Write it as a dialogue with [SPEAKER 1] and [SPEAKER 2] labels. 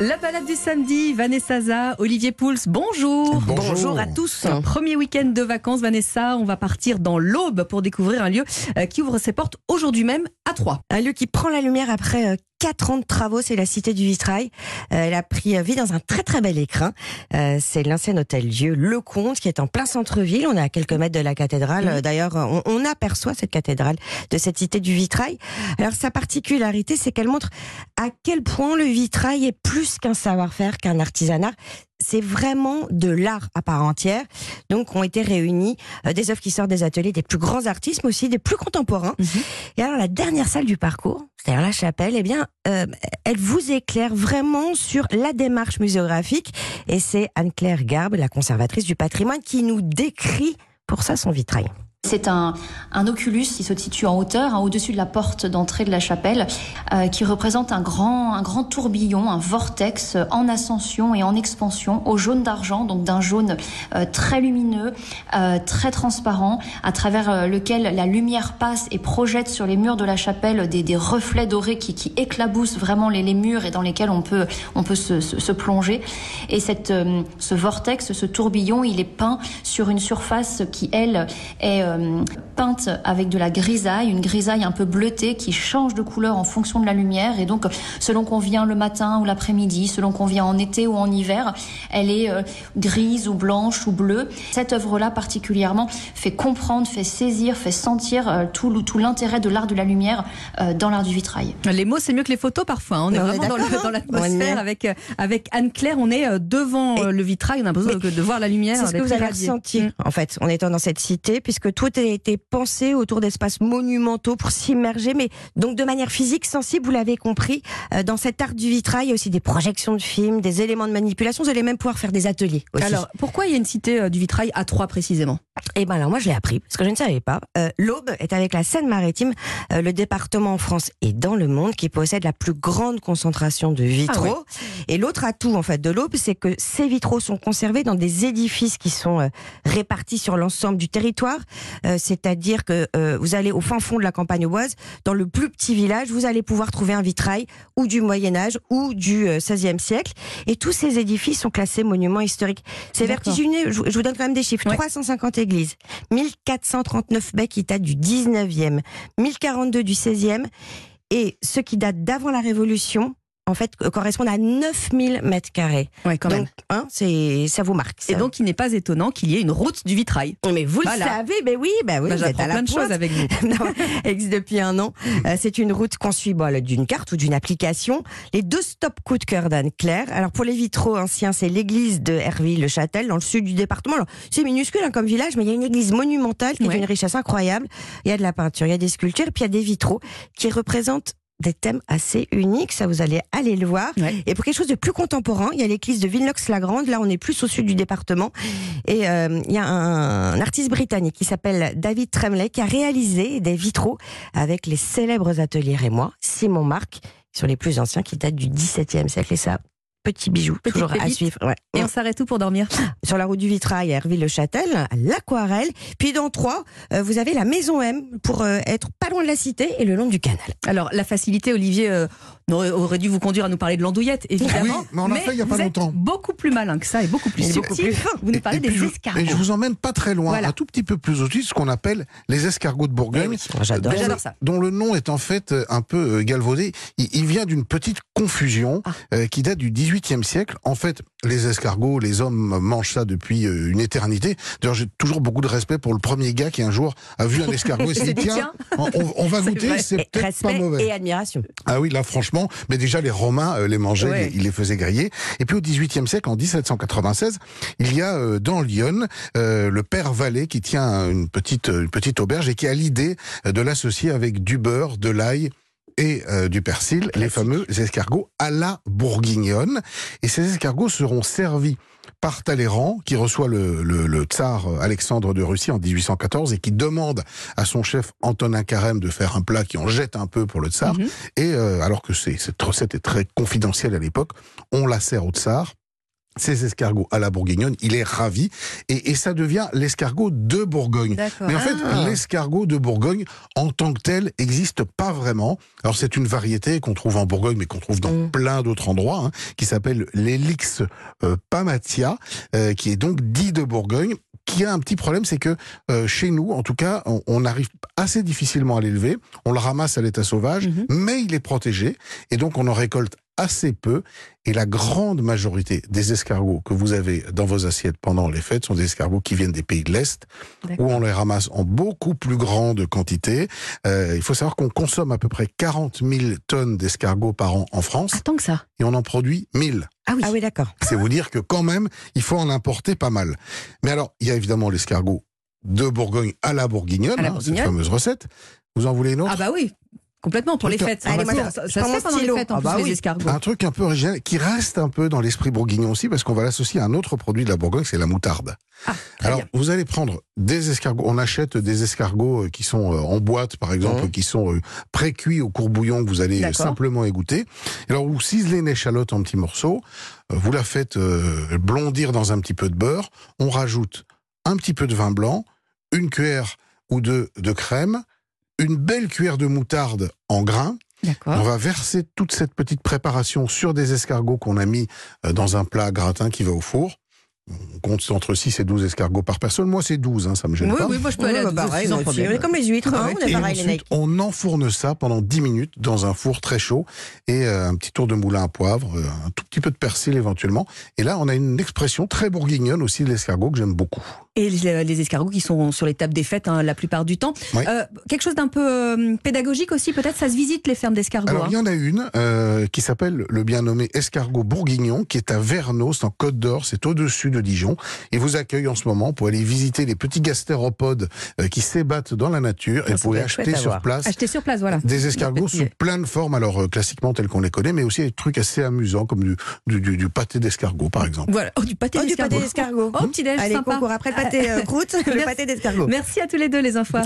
[SPEAKER 1] La balade du samedi, Vanessa Za, Olivier Pouls, bonjour.
[SPEAKER 2] Bonjour.
[SPEAKER 1] à tous. Premier week-end de vacances, Vanessa, on va partir dans l'Aube pour découvrir un lieu euh, qui ouvre ses portes aujourd'hui même à Troyes.
[SPEAKER 2] Un lieu qui prend la lumière après euh, 4 ans de travaux, c'est la Cité du Vitrail. Euh, elle a pris vie dans un très très bel écrin. Euh, c'est l'ancien hôtel-dieu Le Comte qui est en plein centre-ville. On est à quelques mètres de la cathédrale. Euh, D'ailleurs, on, on aperçoit cette cathédrale de cette Cité du Vitrail. Alors sa particularité, c'est qu'elle montre à quel point le vitrail est plus qu'un savoir-faire, qu'un artisanat. C'est vraiment de l'art à part entière. Donc, ont été réunis euh, des œuvres qui sortent des ateliers des plus grands artistes, mais aussi des plus contemporains. Et alors, la dernière salle du parcours, c'est-à-dire la chapelle, eh bien, euh, elle vous éclaire vraiment sur la démarche muséographique. Et c'est Anne-Claire Garbe, la conservatrice du patrimoine, qui nous décrit pour ça son vitrail.
[SPEAKER 3] C'est un, un oculus qui se situe en hauteur, hein, au-dessus de la porte d'entrée de la chapelle, euh, qui représente un grand, un grand tourbillon, un vortex euh, en ascension et en expansion, au jaune d'argent, donc d'un jaune euh, très lumineux, très transparent, à travers lequel la lumière passe et projette sur les murs de la chapelle des, des reflets dorés qui, qui éclaboussent vraiment les, les murs et dans lesquels on peut, on peut se, se, se plonger. Et cette, ce vortex, ce tourbillon, il est peint sur une surface qui, elle, est euh, peinte avec de la grisaille, une grisaille un peu bleutée qui change de couleur en fonction de la lumière. Et donc, selon qu'on vient le matin ou l'après-midi, selon qu'on vient en été ou en hiver, elle est euh, grise ou blanche ou bleue. Cette œuvre-là particulièrement fait comprendre, fait saisir, fait sentir euh, tout, tout l'intérêt de l'art de la lumière dans l'art du vitrail.
[SPEAKER 1] Les mots, c'est mieux que les photos parfois. hein. On est
[SPEAKER 2] On est
[SPEAKER 1] vraiment dans, le-
[SPEAKER 2] d'accord,
[SPEAKER 1] dans
[SPEAKER 2] On
[SPEAKER 1] l'atmosphère avec, avec Anne-Claire. On est devant
[SPEAKER 2] Et-
[SPEAKER 1] le vitrail. On a l'impression
[SPEAKER 2] Mais
[SPEAKER 1] de, de voir la lumière.
[SPEAKER 2] C'est ce que vous avez ressenti,
[SPEAKER 1] Mm.
[SPEAKER 2] en fait, en étant dans cette cité, puisque tout a été pensé autour d'espaces monumentaux pour s'immerger, mais donc de manière physique, sensible, vous l'avez compris. euh, dans cet art du vitrail, il y a aussi des projections de films, des éléments de manipulation. Vous allez même pouvoir faire des ateliers aussi.
[SPEAKER 1] Alors, pourquoi il y a une cité euh, du vitrail à Troyes précisément?
[SPEAKER 2] Eh ben alors moi je l'ai appris parce que je ne savais pas. Euh, L'Aube est avec la Seine-Maritime euh, le département en France et dans le monde qui possède la plus grande concentration de vitraux.
[SPEAKER 1] Ah
[SPEAKER 2] Et l'autre atout en fait de l'Aube, c'est que ces vitraux sont conservés dans des édifices qui sont euh, répartis sur l'ensemble du territoire. Euh, C'est-à-dire que euh, vous allez au fin fond de la campagne auboise, dans le plus petit village, vous allez pouvoir trouver un vitrail ou du Moyen Âge ou du XVIe siècle. Et tous ces édifices sont classés monuments historiques. C'est vertigineux. Je, vous donne quand même des chiffres.
[SPEAKER 1] Ouais.
[SPEAKER 2] 350 églises, 1439 baies qui datent du 19e, 1042 du 16e, et ceux qui datent d'avant la Révolution, en fait, euh, correspondent à 9000 mètres carrés.
[SPEAKER 1] Ouais, quand même.
[SPEAKER 2] Hein, c'est, ça vous marque.
[SPEAKER 1] Et
[SPEAKER 2] ça.
[SPEAKER 1] donc, il n'est pas étonnant qu'il y ait une route du vitrail.
[SPEAKER 2] mais vous
[SPEAKER 1] Voilà.
[SPEAKER 2] le savez, ben oui, ben oui,
[SPEAKER 1] Bah,
[SPEAKER 2] vous êtes
[SPEAKER 1] J'apprends
[SPEAKER 2] à la
[SPEAKER 1] plein de choses avec vous.
[SPEAKER 2] Non, existe depuis un an. Euh, c'est une route qu'on suit bon, d'une carte ou d'une application. Les deux stop coup de cœur d'Anne-Claire. Alors pour les vitraux anciens, c'est l'église de Herville-le-Châtel, dans le sud du département. Alors, c'est minuscule hein, comme village, mais il y a une église monumentale qui est
[SPEAKER 1] Ouais.
[SPEAKER 2] d'une richesse incroyable. Il y a de la peinture, il y a des sculptures, puis il y a des vitraux qui représentent des thèmes assez uniques, ça vous allez aller le voir.
[SPEAKER 1] Ouais.
[SPEAKER 2] Et pour quelque chose de plus contemporain, il y a l'église de Villeneuve-la-Grande. Là, on est plus au sud du département. Et euh, il y a un, un artiste britannique qui s'appelle David Tremlay qui a réalisé des vitraux avec les célèbres ateliers rémois, Simon Marc, qui sont les plus anciens, qui datent du XVIIe siècle. Et ça, petit bijou,
[SPEAKER 1] Petite
[SPEAKER 2] toujours à suivre. Ouais.
[SPEAKER 1] Et on s'arrête où pour dormir?
[SPEAKER 2] Sur la route du Vitrail à Herville-le-Châtel, à l'Aquarelle. Puis dans Troyes, euh, vous avez la Maison M pour euh, être pas loin de la cité et le long du canal.
[SPEAKER 1] Alors, la facilité, Olivier euh, aurait, aurait dû vous conduire à nous parler de l'andouillette, évidemment.
[SPEAKER 4] Oui, mais on l'a fait il y a pas longtemps.
[SPEAKER 1] beaucoup plus malin que ça et beaucoup plus subtil. Vous nous parlez
[SPEAKER 4] et
[SPEAKER 1] des escargots.
[SPEAKER 4] Et je vous emmène pas très loin,
[SPEAKER 1] Voilà.
[SPEAKER 4] un tout petit peu plus au sud, ce qu'on appelle les escargots de Bourgogne.
[SPEAKER 2] Oui, j'adore.
[SPEAKER 4] dont,
[SPEAKER 1] J'adore
[SPEAKER 4] le,
[SPEAKER 1] ça.
[SPEAKER 4] dont le nom est en fait euh, un peu euh, galvaudé. Il, il vient d'une petite confusion
[SPEAKER 1] Ah.
[SPEAKER 4] euh, qui date du XVIIIe siècle. En fait, les escargots, les hommes mangent ça depuis une éternité. D'ailleurs, j'ai toujours beaucoup de respect pour le premier gars qui un jour a vu un escargot et s'est dit tiens, on, on va goûter, c'est peut-être pas
[SPEAKER 2] respect
[SPEAKER 4] mauvais.
[SPEAKER 2] et admiration.
[SPEAKER 4] Ah oui, là franchement, mais déjà les Romains euh, les mangeaient,
[SPEAKER 1] Ouais.
[SPEAKER 4] les- ils les faisaient griller. Et puis au XVIIIe siècle, en 1796, il y a euh, dans Lyon euh, le père Vallée qui tient une petite une petite auberge et qui a l'idée de l'associer avec du beurre, de l'ail et euh, du persil, les fameux escargots à la bourguignonne. Et ces escargots seront servis par Talleyrand, qui reçoit le, le, le tsar Alexandre de Russie en 1814 et qui demande à son chef Antonin Carême de faire un plat qui en jette un peu pour le tsar.
[SPEAKER 1] Mhm.
[SPEAKER 4] Et euh, alors que cette recette est très confidentielle à l'époque, on la sert au tsar ces escargots à la bourguignonne. Il est ravi et, et ça devient l'escargot de Bourgogne. Mais en fait,
[SPEAKER 2] Ah.
[SPEAKER 4] l'escargot de Bourgogne, en tant que tel, n'existe pas vraiment. Alors, c'est une variété qu'on trouve en Bourgogne, mais qu'on trouve dans
[SPEAKER 2] Mm.
[SPEAKER 4] plein d'autres endroits, hein, qui s'appelle l'Helix euh, pamatia, euh, qui est donc dit de Bourgogne qui a un petit problème, c'est que euh, chez nous, en tout cas, on, on arrive assez difficilement à l'élever. On le ramasse à l'état sauvage,
[SPEAKER 1] Mhm.
[SPEAKER 4] mais il est protégé, et donc on en récolte assez peu. Et la grande majorité des escargots que vous avez dans vos assiettes pendant les fêtes sont des escargots qui viennent des pays de l'Est, où on les ramasse en beaucoup plus grande quantité. Euh, il faut savoir qu'on consomme à peu près 40 000 tonnes d'escargots par an en France,
[SPEAKER 1] Ah, tant que ça.
[SPEAKER 4] et on en produit 1000.
[SPEAKER 1] Ah oui.
[SPEAKER 2] Ah oui, d'accord.
[SPEAKER 4] C'est vous dire que quand même, il faut en importer pas mal. Mais alors, il y a évidemment l'escargot de Bourgogne à la bourguignonne,
[SPEAKER 1] À la
[SPEAKER 4] hein, cette fameuse recette. Vous en voulez une autre?
[SPEAKER 1] Ah bah oui. Complètement pour les fêtes.
[SPEAKER 2] Allez,
[SPEAKER 1] Ça,
[SPEAKER 2] moi,
[SPEAKER 1] ça, ça
[SPEAKER 2] je
[SPEAKER 1] se fait pendant les fêtes en
[SPEAKER 2] Ah bah
[SPEAKER 1] plus, les escargots.
[SPEAKER 4] Un truc un peu original qui reste un peu dans l'esprit bourguignon aussi parce qu'on va l'associer à un autre produit de la Bourgogne, c'est la moutarde.
[SPEAKER 1] Ah,
[SPEAKER 4] Alors,
[SPEAKER 1] bien.
[SPEAKER 4] vous allez prendre des escargots. On achète des escargots euh, qui sont euh, en boîte, par exemple,
[SPEAKER 2] Mhm.
[SPEAKER 4] qui sont euh, pré-cuits au courbouillon que vous allez simplement égoutter. Alors, vous ciselez une échalote en petits morceaux. Vous la faites blondir dans un petit peu de beurre. On rajoute un petit peu de vin blanc, une cuillère ou deux de crème, une belle cuillère de moutarde en grains. On va verser toute cette petite préparation sur des escargots qu'on a mis euh, dans un plat gratin qui va au four. On compte entre 6 et 12 escargots par personne. Moi, c'est 12, hein, ça me gêne
[SPEAKER 1] Oui,
[SPEAKER 4] pas.
[SPEAKER 1] oui, moi je peux aller à
[SPEAKER 2] bah,
[SPEAKER 1] 12
[SPEAKER 2] pareil,
[SPEAKER 1] sans
[SPEAKER 2] moi aussi.
[SPEAKER 1] problème.
[SPEAKER 2] On est comme les huîtres, hein, on est
[SPEAKER 4] Et
[SPEAKER 2] pareil, les
[SPEAKER 4] ensuite,
[SPEAKER 2] mecs.
[SPEAKER 4] on enfourne ça pendant 10 minutes dans un four très chaud et euh, un petit tour de moulin à poivre, euh, un tout petit peu de persil éventuellement. Et là, on a une expression très bourguignonne aussi de l'escargot que j'aime beaucoup.
[SPEAKER 1] Et les, les escargots qui sont sur les tables des fêtes hein, la plupart du temps.
[SPEAKER 4] Oui.
[SPEAKER 1] Euh, quelque chose d'un peu euh, pédagogique aussi, peut-être, ça se visite les fermes d'escargots.
[SPEAKER 4] Alors,
[SPEAKER 1] hein.
[SPEAKER 4] il y en a une euh, qui s'appelle le bien nommé escargot bourguignon, qui est à Vernos, c'est en Côte d'Or, c'est au-dessus de Dijon, et vous accueille en ce moment pour aller visiter les petits gastéropodes euh, qui s'ébattent dans la nature,
[SPEAKER 2] Ah,
[SPEAKER 4] et
[SPEAKER 2] ça
[SPEAKER 4] vous pouvez
[SPEAKER 2] doit être
[SPEAKER 4] acheter sur place
[SPEAKER 1] Acheter sur place, voilà.
[SPEAKER 4] des escargots sous plein de formes, alors euh, classiquement tels qu'on les connaît, mais aussi des trucs assez amusants, comme du, du, du- du pâté d'escargot, par exemple.
[SPEAKER 1] Voilà. Oh, du pâté
[SPEAKER 2] Oh,
[SPEAKER 1] d'escargot. Oh, petit déj
[SPEAKER 2] Allez,
[SPEAKER 1] sympa.
[SPEAKER 2] concours après le pâté euh, croûte, le
[SPEAKER 1] Merci.
[SPEAKER 2] pâté d'escargot.
[SPEAKER 1] Merci à tous les deux, les infos.